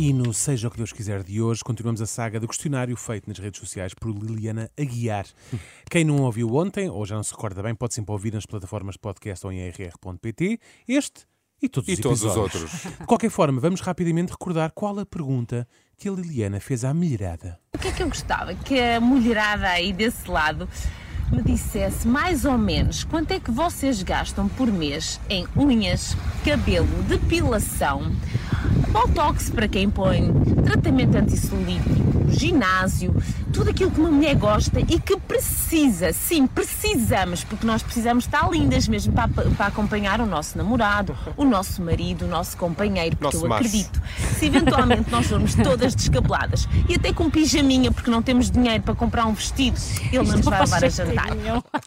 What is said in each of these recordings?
E no Seja o que Deus quiser de hoje, continuamos a saga do questionário feito nas redes sociais por Liliana Aguiar. Quem não ouviu ontem, ou já não se recorda bem, pode sempre ouvir nas plataformas podcast ou em rr.pt, este e todos E os todos os outros. De qualquer forma, vamos rapidamente recordar qual a pergunta que a Liliana fez à milharada. O que é que eu gostava? Que a mulherada aí desse lado me dissesse mais ou menos quanto é que vocês gastam por mês em unhas, cabelo, depilação, botox para quem põe, tratamento antissolítico, ginásio, tudo aquilo que uma mulher gosta e que precisa, sim, precisamos, porque nós precisamos estar lindas mesmo para, para acompanhar o nosso namorado, o nosso marido, o nosso companheiro, porque Nosso eu macho. acredito se eventualmente nós formos todas descabeladas e até com pijaminha porque não temos dinheiro para comprar um vestido, ele não nos vai levar a jantar.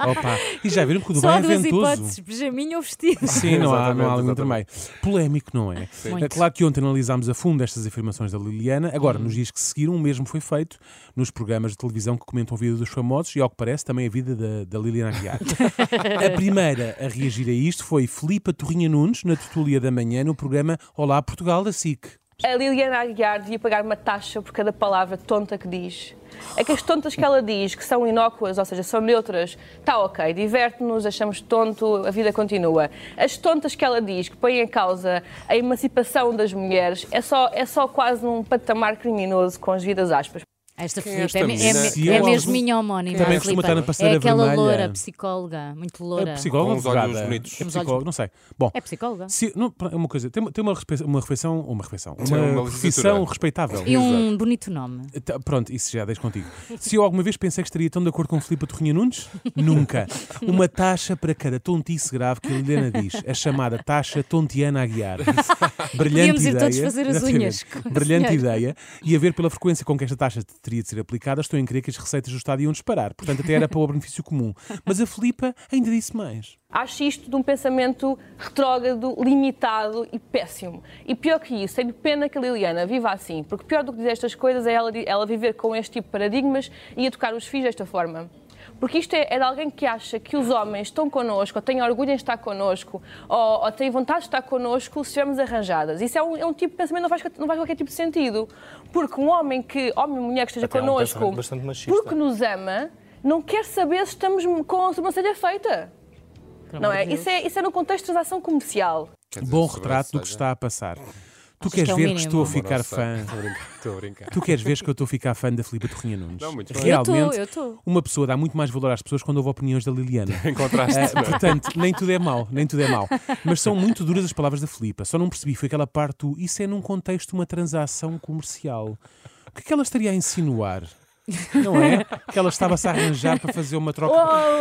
Opa! E já viram que o Só Dubai há é duas ventoso. hipóteses, pijaminha ou vestido. Sim, não há, não há meio. Polémico, não é? É claro que ontem analisámos a fundo estas afirmações da Liliana. Agora, Uhum. nos dias que seguiram, o mesmo foi feito nos programas de televisão que comentam a vida dos famosos e, ao que parece, também a vida da, da Liliana Aguiar. a primeira a reagir a isto foi Filipa Torrinha Nunes, na tertúlia da manhã, no programa Olá Portugal da SIC. A Liliana Aguiar devia pagar uma taxa por cada palavra tonta que diz. É que as tontas que ela diz, que são inócuas, ou seja, são neutras, está ok, diverte-nos, achamos tonto, a vida continua. As tontas que ela diz, que põem em causa a emancipação das mulheres, é só, é só quase um patamar criminoso com as vidas aspas. Esta Quem é Filipe esta é, me- é, é eu- mesmo minha homónima. Também a costuma Filipa. estar na passadeira É aquela vermelha. loura, psicóloga, muito loura. É psicóloga Com ou uns olhos advogada? bonitos. É Uns psicóloga, olhos- não sei. Bom, É psicóloga. se, não, é uma coisa, tem, tem uma, respe- uma refeição, uma refeição, Sim, uma, uma profissão licenciatura. respeitável. E um bonito nome. Tá, Pronto, isso já deixo contigo. Se eu alguma vez pensei que estaria tão de acordo com Filipe Torrinha Nunes, nunca. Uma taxa para cada tontice grave que a Liliana diz, a chamada taxa tontiana Aguiar. Brilhante Podíamos ir ideia. todos fazer as unhas Brilhante senhora. ideia. E a ver pela frequência com que esta taxa teria de ser aplicada, estou em crer que as receitas do Estado iam disparar. Portanto, até era para o benefício comum. Mas a Filipa ainda disse mais. Acho isto de um pensamento retrógrado, limitado e péssimo. E pior que isso, tenho pena que a Liliana viva assim, porque pior do que dizer estas coisas é ela, ela viver com este tipo de paradigmas e educar os filhos desta forma. Porque isto é, é de alguém que acha que os homens estão connosco, ou têm orgulho em estar connosco, ou, ou têm vontade de estar connosco se estivermos arranjadas. Isso é um, é um tipo de pensamento que não faz, não faz qualquer tipo de sentido. Porque um homem que, homem ou mulher que esteja Até é um connosco, bastante machista. porque nos ama, não quer saber se estamos com a sobrancelha feita. Não é? Isso, é? isso é no contexto de transação comercial. Dizer, Bom retrato do que está a passar. Tu Achas queres que é ver que estou a ficar fã. Estou a brincar, Estou a brincar. Tu queres ver que eu estou a ficar fã da Filipa Torrinha Nunes? Não, muito bem. Realmente, Eu estou, eu estou. uma pessoa dá muito mais valor às pessoas quando ouve opiniões da Liliana. Encontraste. Ah, portanto, nem tudo é mau, nem tudo é mau. Mas são muito duras as palavras da Filipa. Só não percebi, foi aquela parte do isso é num contexto de uma transação comercial. O que é que ela estaria a insinuar? Não é? Que ela estava-se a arranjar para fazer uma troca.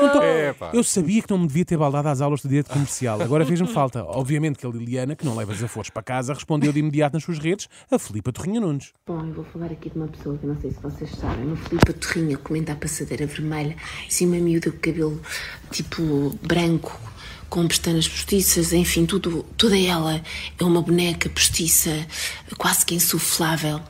Então, Epá. eu sabia que não me devia ter baldado às aulas de direito comercial. Agora fez-me falta. Obviamente que a Liliana, que não leva desaforos para casa, respondeu de imediato nas suas redes a Filipa Torrinha Nunes. Bom, eu vou falar aqui de uma pessoa que eu não sei se vocês sabem, o Filipe Torrinha comenta a passadeira vermelha, assim uma miúda com cabelo tipo branco, com pestanas postiças, enfim, tudo, toda ela é uma boneca postiça, quase que insuflável.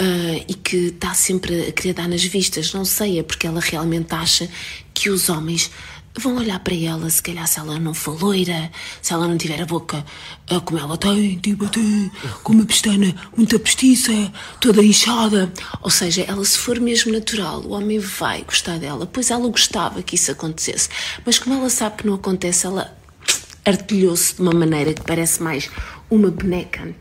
Ah, e que está sempre a querer dar nas vistas, não sei, é porque ela realmente acha que os homens vão olhar para ela, se calhar se ela não for loira, se ela não tiver a boca ah, como ela tem, tipo tem, com uma pestana muito postiça, toda inchada. Ou seja, ela se for mesmo natural, o homem vai gostar dela. Pois ela gostava que isso acontecesse. Mas como ela sabe que não acontece, ela artilhou-se de uma maneira que parece mais uma boneca,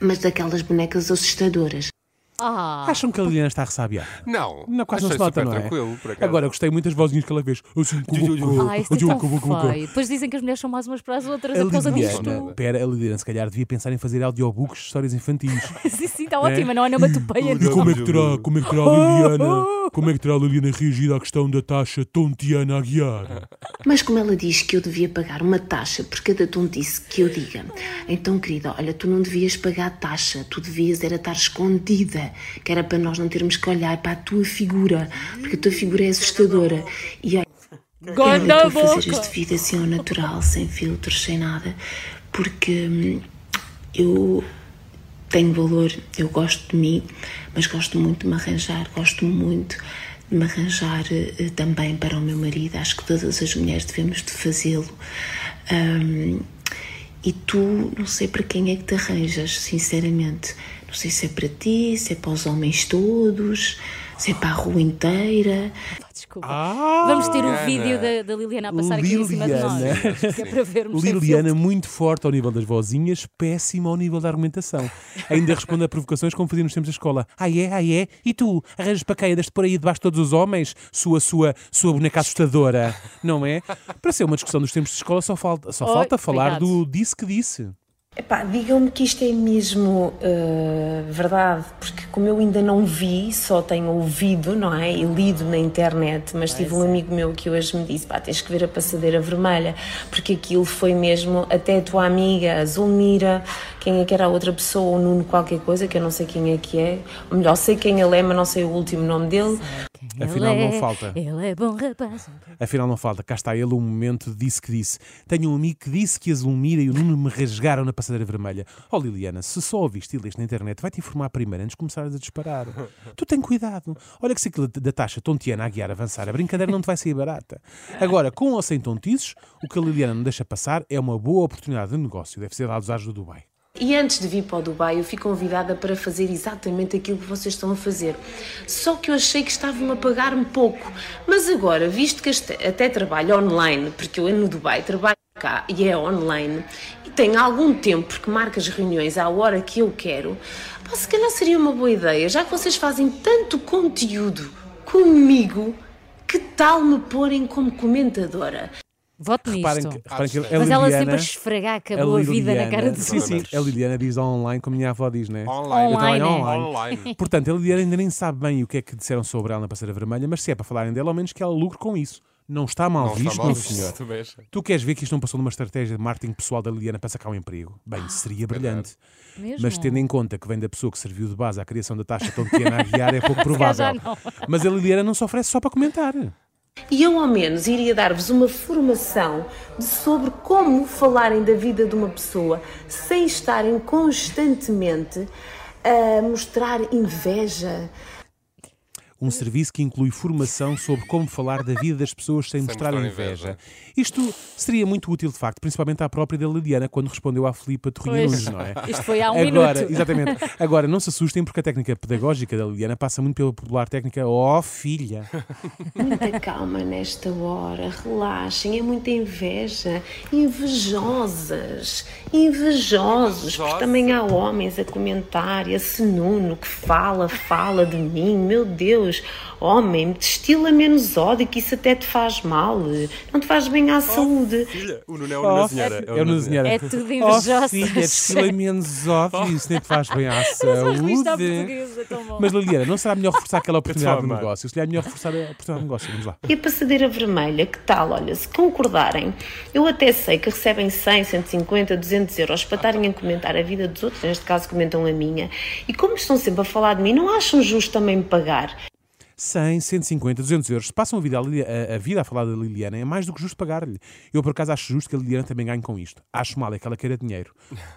mas daquelas bonecas assustadoras. Ah, Acham que a Liliana está a ressabiar? Não. Não, quase não se nota, não é? tranquilo, por acaso. Agora, gostei muito das vozinhas que ela fez. A boca- ah, isto é tão a a feio. Depois dizem que as mulheres são mais umas para as outras A é por causa Liliana, disto. pera, a Liliana se calhar devia pensar em fazer audiobooks de histórias infantis. Sim, sim, está ótima, não é nenhuma topeia. E como é que terá, como é que terá a Liliana, como é que terá a Liliana reagido à questão da taxa tontiana Aguiar? Mas como ela diz que eu devia pagar uma taxa por cada tontice que eu diga, então, querida, olha, tu não devias pagar taxa, tu devias era estar escondida que era para nós não termos que olhar para a tua figura, porque a tua figura é assustadora. E olha, eu estou a fazer este vídeo assim ao natural, sem filtros, sem nada, porque hum, eu tenho valor, eu gosto de mim, mas gosto muito de me arranjar, gosto muito de me arranjar eh, também para o meu marido. Acho que todas as mulheres devemos de fazê-lo. Hum, e tu, não sei para quem é que te arranjas, sinceramente. Não sei se é para ti, se é para os homens todos, se é para a rua inteira. Desculpa. Ah, Vamos ter o Liliana. vídeo da, da Liliana a passar aqui em cima de nós. Liliana. Que é para vermos Liliana, muito forte ao nível das vozinhas, péssima ao nível da argumentação. Ainda responde a provocações como fazia nos tempos da escola. Ah é, ah é? E tu? Arranjas para quê? Andas por aí debaixo de todos os homens? Sua, sua, sua boneca assustadora, não é? Para ser uma discussão dos tempos de escola só falta, só falta falar do disse que disse. Epá, digam-me que isto é mesmo eh, verdade, porque como eu ainda não vi, só tenho ouvido, não é? E lido na internet, mas tive um amigo meu que hoje me disse, pá, tens que ver a passadeira vermelha, porque aquilo foi mesmo até a tua amiga, a Zulmira, quem é que era a outra pessoa, o Nuno qualquer coisa, que eu não sei quem é que é, ou melhor, sei quem ele é, mas não sei o último nome dele. Afinal, Ele não é- falta. Ele é bom rapaz. Afinal, não falta. Cá está ele, o momento disse que disse. Tenho um amigo que disse que a Zulmira e o Nuno me rasgaram na passadeira vermelha. Oh, Liliana, se só ouviste e leste na internet, vai-te informar primeiro antes de começares a disparar. tu tem cuidado. Olha que se aquilo da taxa tontiana a guiar avançar, a brincadeira não te vai sair barata. Agora, com ou sem tontices, o que a Liliana não deixa passar é uma boa oportunidade de negócio. Deve ser dos ares do Dubai. E antes de vir para o Dubai, eu fui convidada para fazer exatamente aquilo que vocês estão a fazer. Só que eu achei que estavam a pagar-me pouco. Mas agora, visto que até trabalho online, porque eu no Dubai trabalho cá e é online, e tenho algum tempo, porque marco as reuniões à hora que eu quero, pá, se calhar seria uma boa ideia, já que vocês fazem tanto conteúdo comigo, que tal me porem como comentadora? Voto Reparem nisto. que, reparem que a Mas ela Liliana, sempre a esfregar que a boa vida na cara dos sim, sim, outros. a Liliana diz online, como a minha avó diz, né? Online. Eu trabalho Online. Online. Portanto, a Liliana ainda nem sabe bem o que é que disseram sobre ela na passadeira vermelha, mas se é para falarem dela, ao menos que ela lucre com isso. Não está mal Não está visto, mal meu visto, senhor. achei. Tu queres ver que isto não passou numa estratégia de marketing pessoal da Liliana para sacar um emprego? Bem, seria brilhante. Mesmo? Mas tendo em conta que vem da pessoa que serviu de base à criação da taxa tontiana a guiar, é pouco provável. Mas a Liliana não se oferece só para comentar. E eu, ao menos, iria dar-vos uma formação sobre como falarem da vida de uma pessoa sem estarem constantemente a mostrar inveja. Um serviço que inclui formação sobre como falar da vida das pessoas sem, mostrar, mostrar inveja. inveja. Isto seria muito útil, de facto, principalmente à própria da Liliana, quando respondeu à Filipa Torrinha. Nunes, não é? Isto foi há um Agora, minuto. exatamente. Agora, não se assustem porque a técnica pedagógica da Liliana passa muito pela popular técnica ó filha. Muita calma nesta hora, relaxem, é muita inveja. Invejosas, invejosos, porque também há homens a comentar, esse Nuno que fala, fala de mim, meu Deus, homem, destila menos ódio, que isso até te faz mal, não te faz bem à saúde. Filha, o Nuno é o Oh, Nuno Zinheira. é o Nuno Zinheira. É tudo Oh invejosa. filha, destila menos óbvio, isso nem te faz bem à saúde. Mas Liliana, não será melhor reforçar aquela oportunidade de negócio? Se é melhor reforçar a oportunidade de negócio. Vamos lá. E a passadeira vermelha, que tal? Olha, se concordarem, eu até sei que recebem 100, 150, 200 euros para estarem a comentar a vida dos outros, neste caso comentam a minha, e como estão sempre a falar de mim, não acham justo também me pagar? 100, 150, 200 euros. Se passam a vida a, a- a vida a falar da Liliana, é mais do que justo pagar-lhe. Eu, por acaso, acho justo que a Liliana também ganhe com isto. Acho mal é que ela queira dinheiro.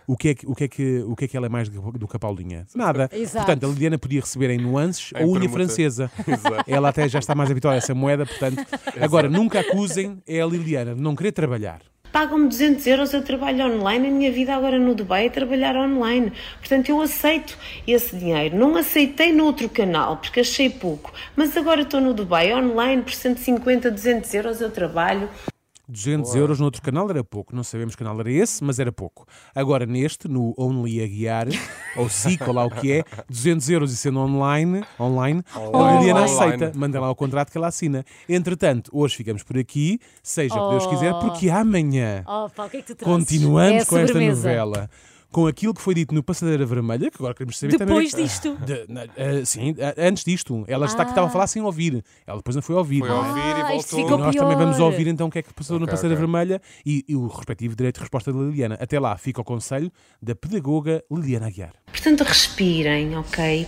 O que é que, o que, é que, o que, é que ela é mais do que a Paulinha? Nada. Exato. Portanto, a Liliana podia receber em nuances a unha permuta. francesa. Exato. Ela até já está mais habituada a essa moeda, portanto. Agora, nunca acusem é a Liliana de não querer trabalhar. Pagam-me 200 euros, eu trabalho online, a minha vida agora no Dubai é trabalhar online. Portanto, eu aceito esse dinheiro. Não aceitei no outro canal, porque achei pouco. Mas agora estou no Dubai online, por 150, 200 euros eu trabalho. 200 euros no outro canal era pouco. Não sabemos que canal era esse, mas era pouco. Agora neste, no Only a Guiar, ou SIC, ou lá o que é, 200 euros e sendo online, online, a Liliana aceita. Manda lá o contrato que ela assina. Entretanto, hoje ficamos por aqui, seja o que Deus Oh. quiser, porque amanhã Oh, pá, o que é que tu trouxes? continuamos É a com esta sobremesa. novela. Com aquilo que foi dito no Passadeira Vermelha, que agora queremos saber Depois também. disto. De- na- eh, sim, eh, antes disto. Ela está que estava a falar sem ouvir. Ela depois não foi ouvir. Foi ouvir e Ah, isto voltou. ficou E nós também pior. vamos ouvir então o que é que passou na Ok, passadeira ok. vermelha e, e o respectivo direito de resposta da Liliana. Até lá fica o conselho da pedagoga Liliana Aguiar. Portanto, respirem, ok?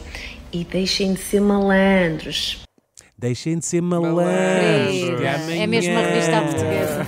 E deixem de ser malandros. Deixem de ser malandros. Amanhã- É mesmo a revista à portuguesa.